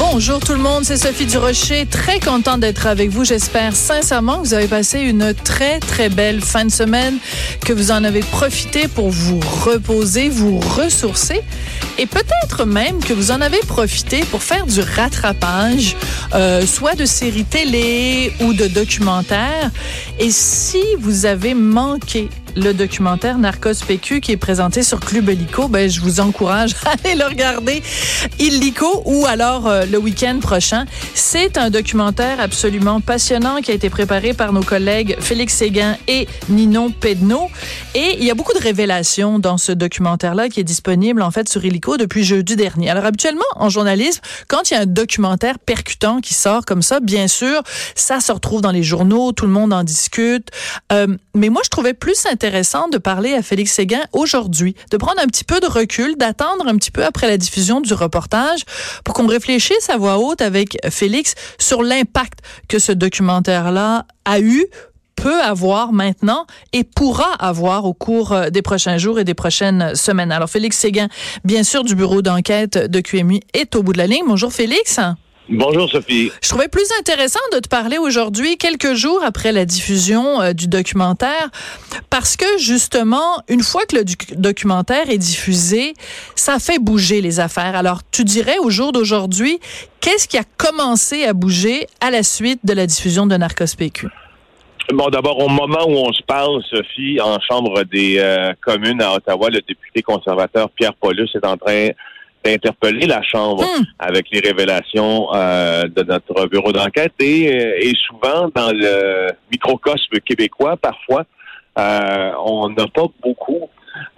Bonjour tout le monde, c'est Sophie Durocher. Très contente d'être avec vous. J'espère sincèrement que vous avez passé une très très belle fin de semaine, que vous en avez profité pour vous reposer, vous ressourcer et peut-être même que vous en avez profité pour faire du rattrapage, euh, soit de séries télé ou de documentaires. Et si vous avez manqué le documentaire Narcos PQ qui est présenté sur Club Illico, ben, je vous encourage à aller le regarder illico ou alors euh, le week-end prochain. C'est un documentaire absolument passionnant qui a été préparé par nos collègues Félix Séguin et Ninon Pedneau. Et il y a beaucoup de révélations dans ce documentaire-là qui est disponible en fait sur Illico depuis jeudi dernier. Alors habituellement, en journalisme, quand il y a un documentaire percutant qui sort comme ça, bien sûr, ça se retrouve dans les journaux, tout le monde en discute. Euh, mais moi, je trouvais plus intéressant de parler à Félix Séguin aujourd'hui, de prendre un petit peu de recul, d'attendre un petit peu après la diffusion du reportage pour qu'on réfléchisse à voix haute avec Félix sur l'impact que ce documentaire-là a eu peut avoir maintenant et pourra avoir au cours euh, des prochains jours et des prochaines semaines. Alors, Félix Séguin, bien sûr, du bureau d'enquête de QMI, est au bout de la ligne. Bonjour, Félix. Bonjour Sophie. Je trouvais plus intéressant de te parler aujourd'hui, quelques jours après la diffusion euh, du documentaire, parce que justement, une fois que le documentaire est diffusé, ça fait bouger les affaires. Alors, tu dirais au jour d'aujourd'hui, qu'est-ce qui a commencé à bouger à la suite de la diffusion de Narcos PQ? Bon, d'abord, au moment où on se parle, Sophie, en Chambre des euh, communes à Ottawa, le député conservateur Pierre Paulus est en train d'interpeller la Chambre Hmm. avec les révélations euh, de notre bureau d'enquête et, euh, et souvent dans le microcosme québécois, parfois, euh, on n'a pas beaucoup.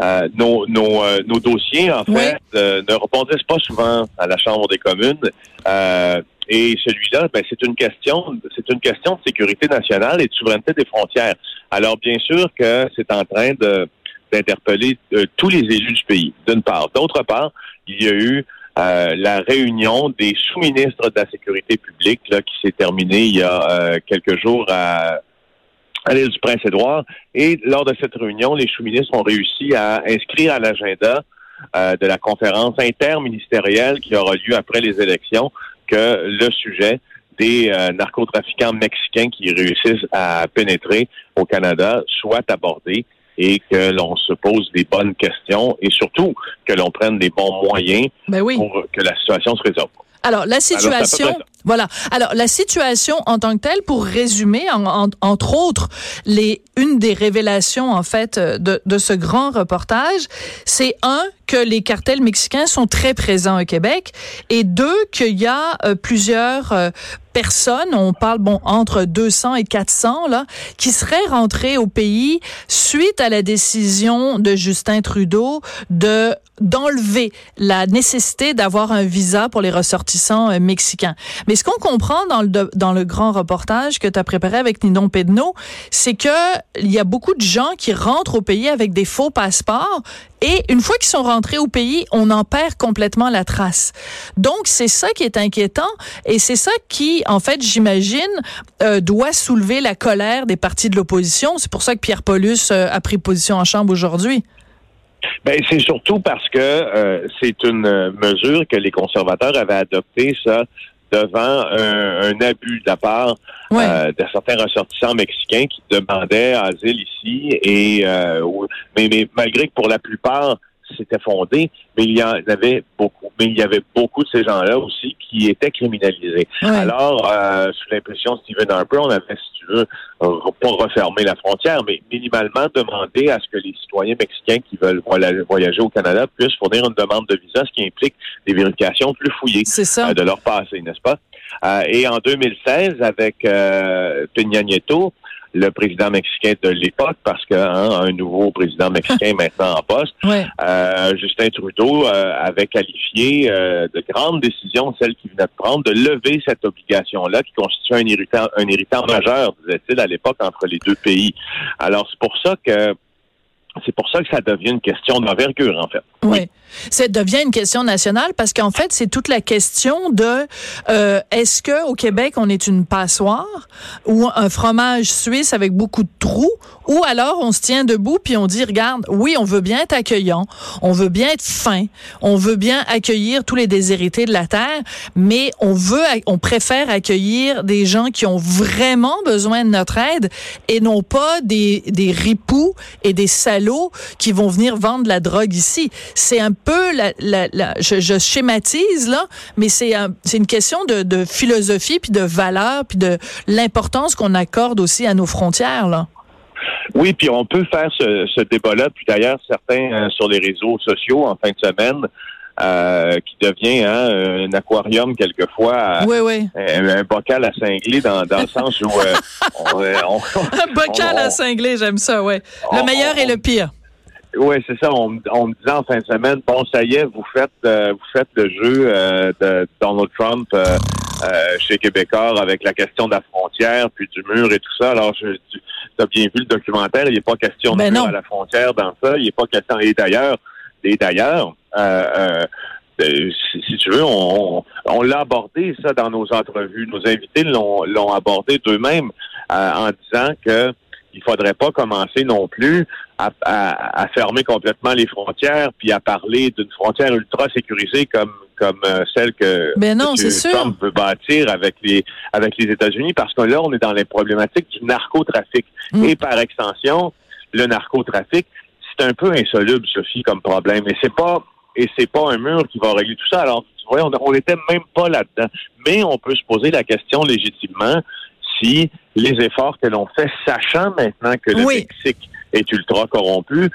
euh, nos, nos, euh, nos dossiers, en Oui. fait, euh, ne rebondissent pas souvent à la Chambre des communes. Euh, et celui-là, ben, c'est une question, c'est une question de sécurité nationale et de souveraineté des frontières. Alors, bien sûr que c'est en train de d'interpeller euh, tous les élus du pays, d'une part. D'autre part, il y a eu euh, la réunion des sous-ministres de la sécurité publique là, qui s'est terminée il y a euh, quelques jours à, l'île du Prince-Édouard. Et lors de cette réunion, les sous-ministres ont réussi à inscrire à l'agenda de la conférence interministérielle qui aura lieu après les élections que le sujet des narcotrafiquants mexicains qui réussissent à pénétrer au Canada soit abordé et que l'on se pose des bonnes questions et surtout que l'on prenne des bons moyens Ben oui. pour que la situation se résolve. Alors, la situation, voilà. Alors, la situation en tant que telle, pour résumer, en- en- entre autres, les, une des révélations, en fait, euh, de, de ce grand reportage, c'est un, que les cartels mexicains sont très présents au Québec et deux, qu'il y a euh, plusieurs euh, personnes, on parle, bon, entre 200 et 400, là, qui seraient rentrées au pays suite à la décision de Justin Trudeau de d'enlever la nécessité d'avoir un visa pour les ressortissants euh, mexicains. Mais ce qu'on comprend dans le dans le grand reportage que tu as préparé avec Ninon Pedneau, c'est que il y a beaucoup de gens qui rentrent au pays avec des faux passeports et une fois qu'ils sont rentrés au pays, on en perd complètement la trace. Donc c'est ça qui est inquiétant et c'est ça qui en fait, j'imagine, euh, doit soulever la colère des partis de l'opposition. C'est pour ça que Pierre Paulus euh, a pris position en chambre aujourd'hui. Ben, c'est surtout parce que euh, c'est une mesure que les conservateurs avaient adoptée, ça, devant un, un abus de la part Ouais. euh, de certains ressortissants mexicains qui demandaient asile ici et euh, mais malgré que pour la plupart c'était fondé, mais il y en avait beaucoup. Mais il y avait beaucoup de ces gens-là aussi qui étaient criminalisés. Ouais. Alors, euh, sous l'impression de Stephen Harper, on avait, si tu veux, pas refermer la frontière, mais minimalement demander à ce que les citoyens mexicains qui veulent voyager au Canada puissent fournir une demande de visa, ce qui implique des vérifications plus fouillées euh, de leur passé, n'est-ce pas? Euh, et en 2016, avec euh, Peña Nieto, le président mexicain de l'époque, parce que hein, un nouveau président mexicain maintenant en poste, Ouais. euh, Justin Trudeau euh, avait qualifié euh, de grande décision, celle qu'il venait de prendre, de lever cette obligation-là qui constitue un irritant, un irritant majeur, disait-il à l'époque, entre les deux pays. Alors c'est pour ça que c'est pour ça que ça devient une question d'envergure, en fait. Oui. Ça devient une question nationale parce qu'en fait, c'est toute la question de euh, est-ce que au Québec on est une passoire ou un fromage suisse avec beaucoup de trous ou alors on se tient debout puis on dit regarde, oui, on veut bien être accueillant, on veut bien être fin, on veut bien accueillir tous les déshérités de la terre, mais on veut on préfère accueillir des gens qui ont vraiment besoin de notre aide et non pas des des ripoux et des salauds qui vont venir vendre la drogue ici. C'est peu la, la, la je, je, schématise là, mais c'est un, c'est une question de, de philosophie puis de valeur puis de l'importance qu'on accorde aussi à nos frontières là. Oui, puis on peut faire ce, ce débat-là. Puis d'ailleurs, certains euh, sur les réseaux sociaux en fin de semaine, euh, qui devient hein, un aquarium quelquefois, oui, oui. Un, un, bocal à cingler dans, dans le sens où euh, on, on, un bocal à cingler, j'aime ça, ouais. Le meilleur et le pire. Oui, c'est ça. On, on, me disait en fin de semaine, bon, ça y est, vous faites, euh, vous faites le jeu euh, de Donald Trump euh, chez Québécois avec la question de la frontière, puis du mur et tout ça. Alors, tu as bien vu le documentaire. Il n'est pas question de ben mur à la frontière dans ça. Il n'est pas question. Et d'ailleurs, et d'ailleurs, si, si, tu veux, on, on l'a abordé ça dans nos entrevues. Nos invités l'ont abordé d'eux-mêmes en disant que il faudrait pas commencer non plus à, à, à, fermer complètement les frontières puis à parler d'une frontière ultra sécurisée comme comme euh, celle que ben non, Trump veut bâtir avec les avec les États-Unis parce que là on est dans les problématiques du narcotrafic. Mm. et par extension le narcotrafic c'est un peu insoluble Sophie comme problème. Et c'est pas et c'est pas un mur qui va régler tout ça. Alors tu vois on n'était même pas là-dedans. Mais on peut se poser la question légitimement les efforts que l'on fait, sachant maintenant que le oui. Mexique est ultra corrompu,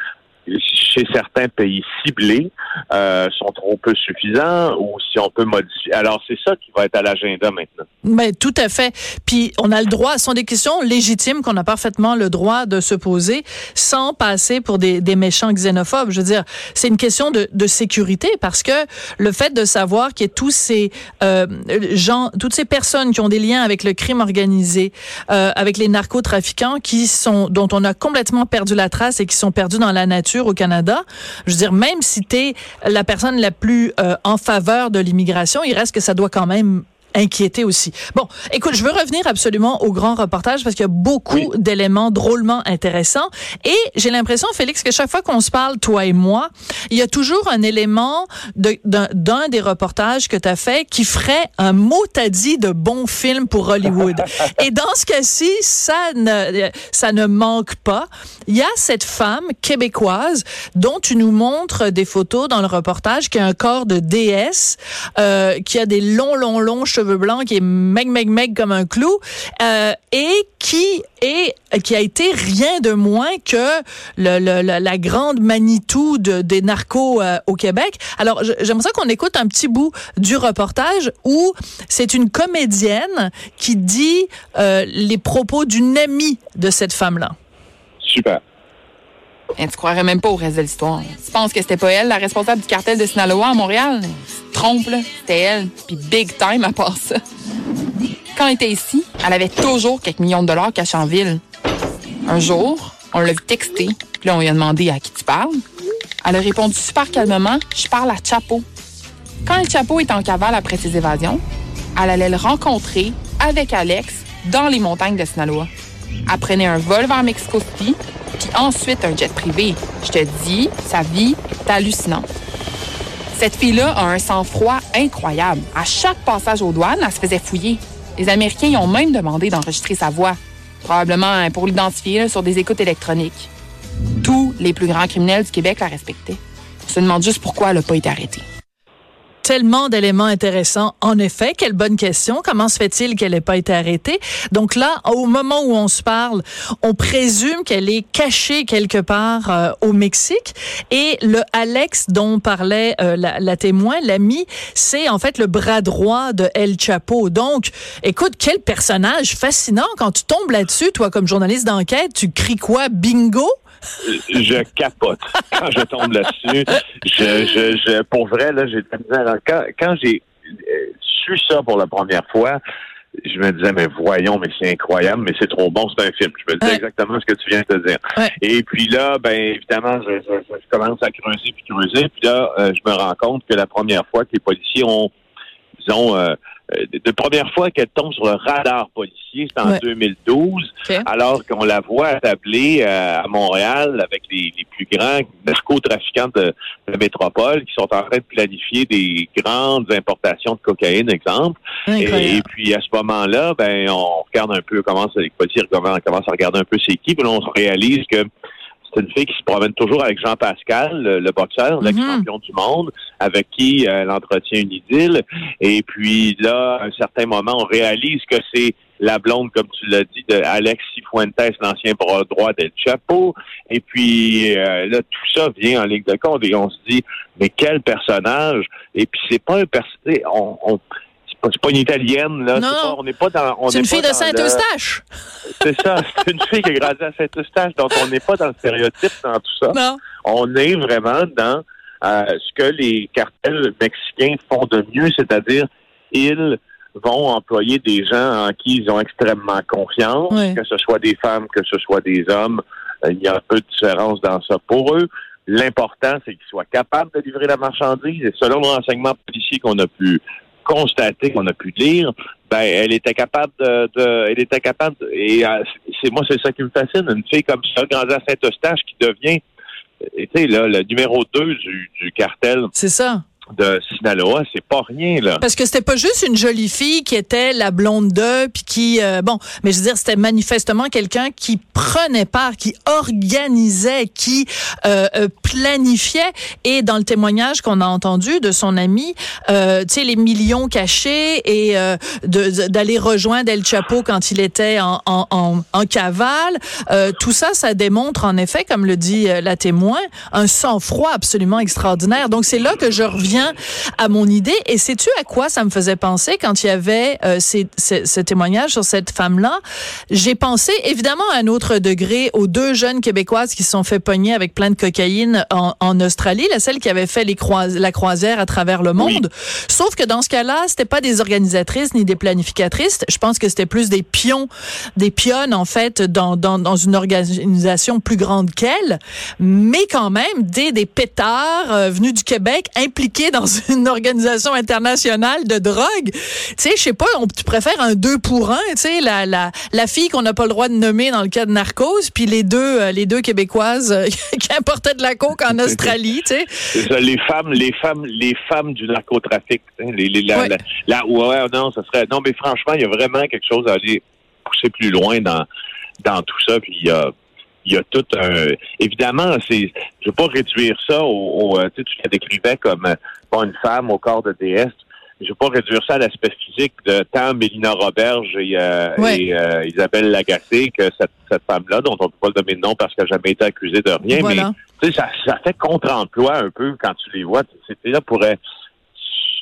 chez certains pays ciblés euh, sont trop peu suffisants ou si on peut modifier. Alors c'est ça qui va être à l'agenda maintenant. Mais tout à fait. Puis on a le droit, ce sont des questions légitimes qu'on a parfaitement le droit de se poser sans passer pour des, méchants xénophobes. Je veux dire, c'est une question de, de, sécurité parce que le fait de savoir qu'il y a tous ces euh, gens, toutes ces personnes qui ont des liens avec le crime organisé, euh, avec les narcotrafiquants, qui sont dont on a complètement perdu la trace et qui sont perdus dans la nature au Canada. Je veux dire, même si tu la personne la plus euh, en faveur de l'immigration, il reste que ça doit quand même inquiété aussi. Bon, écoute, je veux revenir absolument au grand reportage parce qu'il y a beaucoup oui. d'éléments drôlement intéressants et j'ai l'impression, Félix, que chaque fois qu'on se parle, toi et moi, il y a toujours un élément d'un de, des reportages que tu as fait qui ferait un mot t'as dit de bon film pour Hollywood. et dans ce cas-ci, ça ne, ça ne manque pas. Il y a cette femme québécoise dont tu nous montres des photos dans le reportage qui a un corps de déesse, euh, qui a des longs, longs, longs cheveux blanc qui est meg meg meg comme un clou euh, et qui est qui a été rien de moins que le, la, grande Manitou de, des narcos euh, au Québec. Alors j'aimerais qu'on écoute un petit bout du reportage où c'est une comédienne qui dit euh, les propos d'une amie de cette femme là. Super. Et tu croirais même pas au reste de l'histoire. Tu penses que c'était pas elle, la responsable du cartel de Sinaloa à Montréal? Trompe, là. C'était elle. Puis big time à part ça. Quand elle était ici, elle avait toujours quelques millions de dollars cachés en ville. Un jour, on l'a vu texter. Puis là, on lui a demandé à qui tu parles. Elle a répondu super calmement, je parle à Chapo. Quand le Chapo est en cavale après ses évasions, elle allait le rencontrer avec Alex dans les montagnes de Sinaloa. Elle prenait un vol vers Mexico City, puis ensuite un jet privé. Je te dis, sa vie est hallucinante. Cette fille-là a un sang-froid incroyable. À chaque passage aux douanes, elle se faisait fouiller. Les Américains y ont même demandé d'enregistrer sa voix, probablement pour l'identifier sur des écoutes électroniques. Tous les plus grands criminels du Québec la respectaient. On se demande juste pourquoi elle n'a pas été arrêtée tellement d'éléments intéressants. En effet, quelle bonne question. Comment se fait-il qu'elle n'ait pas été arrêtée? Donc là, au moment où on se parle, on présume qu'elle est cachée quelque part euh, au Mexique. Et le Alex dont parlait euh, la, la, témoin, l'ami, c'est en fait le bras droit de El Chapo. Donc, écoute, quel personnage fascinant. Quand tu tombes là-dessus, toi, comme journaliste d'enquête, tu cries quoi? Bingo? Je capote quand je tombe là-dessus. Je, je, je, pour vrai, là, j'ai quand, quand j'ai su ça pour la première fois, je me disais, mais voyons, mais c'est incroyable, mais c'est trop bon, c'est un film. Je me disais Ouais. exactement ce que tu viens de te dire. Ouais. Et puis là, ben évidemment, je, je- je commence à creuser puis creuser, puis là, euh, je me rends compte que la première fois que les policiers ont, disons, euh, euh, de, première fois qu'elle tombe sur le radar policier, c'est en Ouais. 2012, OK. alors qu'on la voit attablée euh, à Montréal avec les, les plus grands narcotrafiquants de, de métropole qui sont en train de planifier des grandes importations de cocaïne, exemple. Et, puis à ce moment-là, ben on regarde un peu comment les policiers commencent commencent à regarder un peu c'est qui, puis là on se réalise que c'est une fille qui se promène toujours avec Jean Pascal, le, le boxeur, Mhm. l'ex-champion du monde, avec qui euh, elle entretient une idylle. Et puis là, à un certain moment, on réalise que c'est la blonde, comme tu l'as dit, de Alex Cifuentes, l'ancien bras droit d'El Chapo. Et puis euh, là, tout ça vient en ligne de compte et on se dit, mais quel personnage! Et puis c'est pas un personnage, on, on c'est pas, une italienne, là. Non, pas- on n'est pas dans. C'est une fille de le- Saint-Eustache. c'est ça. C'est une fille qui a grandi à Saint-Eustache, donc on n'est pas dans le stéréotype dans tout ça. Non. On est vraiment dans euh, ce que les cartels mexicains font de mieux, c'est-à-dire ils vont employer des gens en qui ils ont extrêmement confiance, Oui. que ce soit des femmes, que ce soit des hommes. Euh, Il y a peu de différence dans ça pour eux. L'important, c'est qu'ils soient capables de livrer la marchandise. Et selon le renseignement policier qu'on a pu constater, qu'on a pu lire, ben, elle était capable de, de- elle était capable, et euh, c'est moi, c'est ça qui me fascine, une fille comme ça, grandie à Saint-Eustache, qui devient, euh, tu sais, là, le numéro 2 du, du cartel C'est ça. De Sinaloa, c'est pas rien, là. Parce que c'était pas juste une jolie fille qui était la blonde d'eux, puis qui, euh, bon, mais je veux dire, c'était manifestement quelqu'un qui prenait part, qui organisait, qui euh, euh, planifiait. Et dans le témoignage qu'on a entendu de son ami, euh, tu sais, les millions cachés et euh, d'aller rejoindre El Chapo quand il était en, en, en, en cavale, euh, tout ça, ça démontre en effet, comme le dit la témoin, un sang-froid absolument extraordinaire. Donc c'est là que je reviens à mon idée. Et sais-tu à quoi ça me faisait penser quand il y avait euh, ces, ces- ce témoignage sur cette femme-là? J'ai pensé évidemment à un autre degré aux deux jeunes Québécoises qui se sont fait pogner avec plein de cocaïne en, en Australie, la celle qui avait fait les crois- la croisière à travers le monde. Sauf que dans ce cas-là, c'était pas des organisatrices ni des planificatrices. Je pense que c'était plus des pions, des pionnes en fait dans, dans, dans une organisation plus grande qu'elle, mais quand même des, des pétards euh, venus du Québec impliqués dans une organisation internationale de drogue. Tu sais, je sais pas, on, tu préfères un deux pour un, tu sais, la, la, la fille qu'on n'a pas le droit de nommer dans le cas de Narcos, puis les deux, euh, les deux Québécoises euh, qui importaient de la coke en Australie, tu sais. Les femmes, les femmes, les femmes du narcotrafic. hein, Les, les, la, Ouais. la- la- ouais, non, ça serait. Non, mais franchement, il y a vraiment quelque chose à aller pousser plus loin dans, dans tout ça. Puis il y a, il y a tout un. Évidemment, c'est. Je veux pas réduire ça au. au, euh, tu sais, tu la décrivais comme euh, pas une femme au corps de déesse. Je veux pas réduire ça à l'aspect physique de tant Mélina Roberge et, euh, Ouais. et, euh, Isabelle Lagacé que cette, cette femme-là, dont on ne peut pas le nommer de nom parce qu'elle n'a jamais été accusée de rien, mais Voilà. tu sais, ça, ça fait contre-emploi un peu quand tu les vois. C'était là pourraient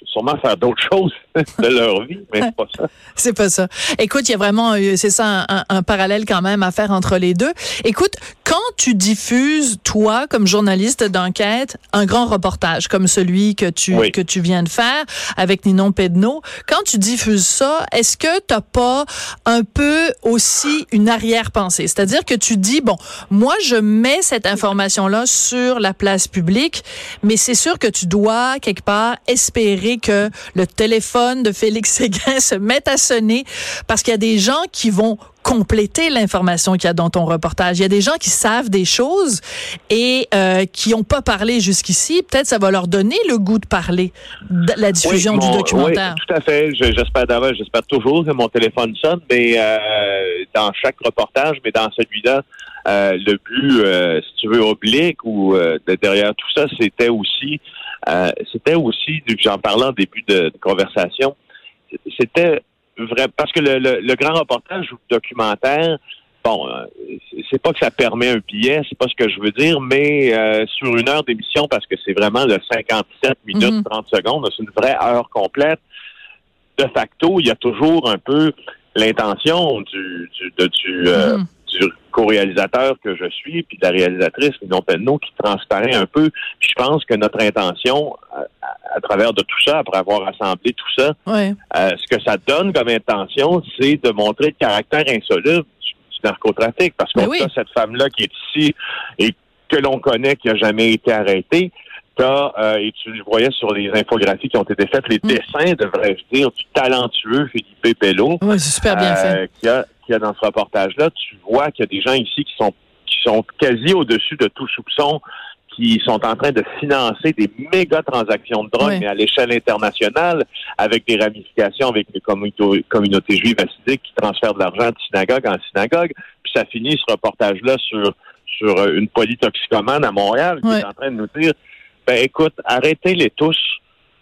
sûrement faire d'autres choses de leur vie, mais c'est pas ça. C'est pas ça. Écoute, il y a vraiment, euh, c'est ça, un, un- un parallèle quand même à faire entre les deux. Écoute, quand tu diffuses, toi, comme journaliste d'enquête, un grand reportage comme celui que tu, Oui. que tu viens de faire avec Ninon Pedneau, quand tu diffuses ça, est-ce que t'as pas un peu aussi une arrière-pensée? C'est-à-dire que tu dis, bon, moi, je mets cette information-là sur la place publique, mais c'est sûr que tu dois, quelque part, espérer que le téléphone de Félix Séguin se mette à sonner parce qu'il y a des gens qui vont compléter l'information qu'il y a dans ton reportage. Il y a des gens qui savent des choses et euh, qui n'ont pas parlé jusqu'ici. Peut-être ça va leur donner le goût de parler de la diffusion Oui, du documentaire. Oui, tout à fait. Je- J'espère d'abord, j'espère toujours que mon téléphone sonne, mais euh, dans chaque reportage, mais dans celui-là, euh, le but, si tu veux, oblique ou de derrière tout ça, c'était aussi, euh, c'était aussi, j'en parlais en début de, de conversation, c'était vrai parce que le, le- le grand reportage ou le documentaire, bon, euh, c'est- pas que ça permet un billet, c'est pas ce que je veux dire, mais euh, sur une heure d'émission, parce que c'est vraiment le 57 minutes Mhm. 30 secondes, c'est une vraie heure complète. De facto, il y a toujours un peu l'intention du, du, de- du, euh, Mhm. du du co-réalisateur que je suis, puis de la réalisatrice Lilian Penneau, qui transparaît un peu. Puis je pense que notre intention, à, travers de tout ça, après avoir assemblé tout ça, Ouais. euh, ce que ça donne comme intention, c'est de montrer le caractère insoluble du, du narcotrafic. Parce Ben qu'on oui. a cette femme-là qui est ici et que l'on connaît, qui n'a jamais été arrêtée. T'as, euh, et tu le voyais sur les infographies qui ont été faites, les Mm. dessins, devrais-je dire, du talentueux Philippe Bello. Ouais, c'est super bien fait. Euh, a, qu'il y a dans ce reportage-là, tu vois qu'il y a des gens ici qui sont qui sont quasi au-dessus de tout soupçon, qui sont en train de financer des méga transactions de drogue, mais à l'échelle internationale, avec des ramifications avec les communautés, juives assidiques qui transfèrent de l'argent de synagogue en synagogue. Puis ça finit ce reportage-là sur sur une polytoxicomane à Montréal qui est en train de nous dire ben écoute, arrêtez-les tous,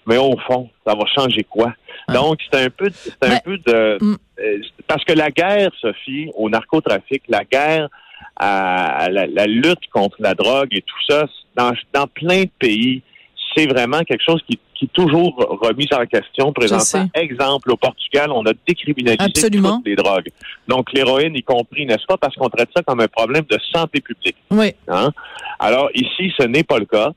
mais au fond, ça va changer quoi? Ouais. Donc, c'est un peu, c'est un peu de, Mm. euh, parce que la guerre, Sophie, au narcotrafic, la guerre à, à la, la lutte contre la drogue et tout ça, dans, dans plein de pays, c'est vraiment quelque chose qui, qui est toujours remis en question présentement. Exemple, au Portugal, on a décriminalisé Absolument. toutes les drogues. Donc, l'héroïne y compris, n'est-ce pas? Parce qu'on traite ça comme un problème de santé publique. Oui. Hein? Alors ici, ce n'est pas le cas.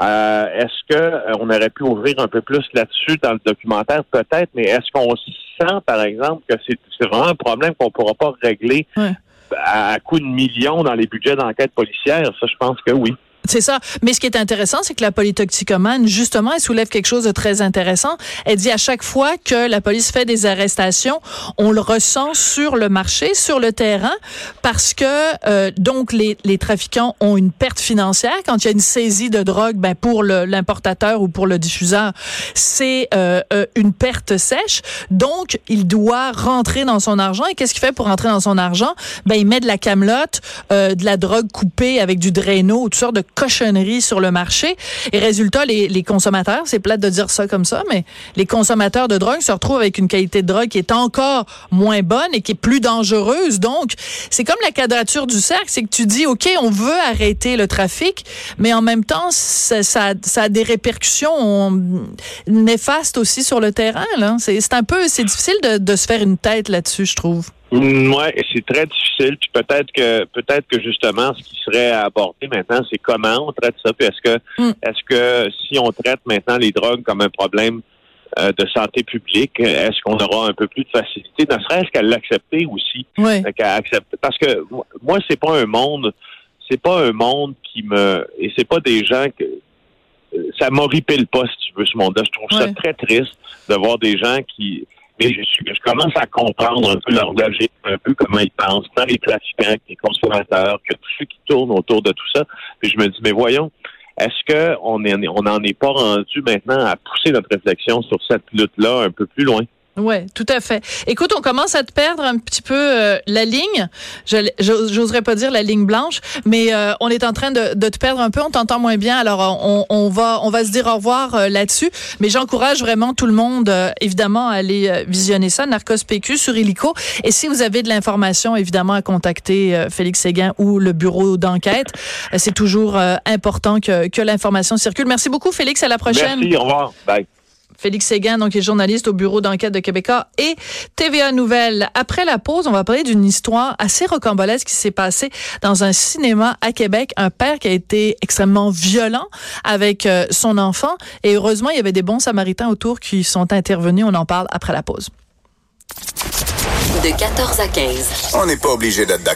Euh, est-ce que euh, on aurait pu ouvrir un peu plus là-dessus dans le documentaire? Peut-être, mais est-ce qu'on sent par exemple que c'est c'est vraiment un problème qu'on pourra pas régler Ouais. à, à coup de millions dans les budgets d'enquête policière? Ça, je pense que oui. C'est ça. Mais ce qui est intéressant, c'est que la polytoxicomane, justement, elle soulève quelque chose de très intéressant. Elle dit à chaque fois que la police fait des arrestations, on le ressent sur le marché, sur le terrain, parce que euh, donc les, les trafiquants ont une perte financière quand il y a une saisie de drogue. Ben pour l'importateur ou pour le diffuseur, c'est euh, euh, une perte sèche. Donc il doit rentrer dans son argent. Et qu'est-ce qu'il fait pour rentrer dans son argent? Ben il met de la camelote, euh, de la drogue coupée avec du Drano, toutes sortes de cochonneries sur le marché. Et résultat, les, les consommateurs, c'est plate de dire ça comme ça, mais les consommateurs de drogue se retrouvent avec une qualité de drogue qui est encore moins bonne et qui est plus dangereuse. Donc, c'est comme la quadrature du cercle, c'est que tu dis, OK, on veut arrêter le trafic, mais en même temps, ça, ça, ça a des répercussions on- néfastes aussi sur le terrain. c'est un peu, c'est difficile de, de se faire une tête là-dessus, je trouve. Mm, Ouais, c'est très difficile. Puis peut-être que peut-être que justement, ce qui serait à aborder maintenant, c'est comment on traite ça. Puis est-ce que Mm. est-ce que si on traite maintenant les drogues comme un problème euh, de santé publique, est-ce qu'on aura un peu plus de facilité, ne serait-ce qu'à l'accepter aussi, Oui. Qu'à accepter. Parce que moi- c'est pas un monde, c'est pas un monde qui me et c'est pas des gens que euh, ça m'horripile pas, si tu veux, ce monde-là. Je trouve ça très triste de voir des gens qui. Mais je, je commence à comprendre un peu leur logique, un peu comment ils pensent, tant les trafiquants que les consommateurs, que tous ceux qui tournent autour de tout ça. Puis je me dis, mais voyons, est-ce que on est, on n'en est pas rendu maintenant à pousser notre réflexion sur cette lutte-là un peu plus loin? Ouais, tout à fait. Écoute, on commence à te perdre un petit peu euh, la ligne. J'oserais pas dire la ligne blanche, mais euh, on est en train de, te perdre un peu. On t'entend moins bien. Alors, on, on va se dire au revoir euh, là-dessus. Mais j'encourage vraiment tout le monde, euh, évidemment, à aller euh, visionner ça, Narcos PQ sur Illico. Et si vous avez de l'information, évidemment, à contacter euh, Félix Séguin ou le bureau d'enquête. Euh, C'est toujours euh, important que, que l'information circule. Merci beaucoup, Félix. À la prochaine. Merci, au revoir. Bye. Félix Séguin, donc, est journaliste au bureau d'enquête de Québécois et TVA Nouvelle. Après la pause, on va parler d'une histoire assez rocambolesque qui s'est passée dans un cinéma à Québec. Un père qui a été extrêmement violent avec euh, son enfant. Et heureusement, il y avait des bons samaritains autour qui sont intervenus. On en parle après la pause. De 14 à 15. On n'est pas obligé d'être d'accord.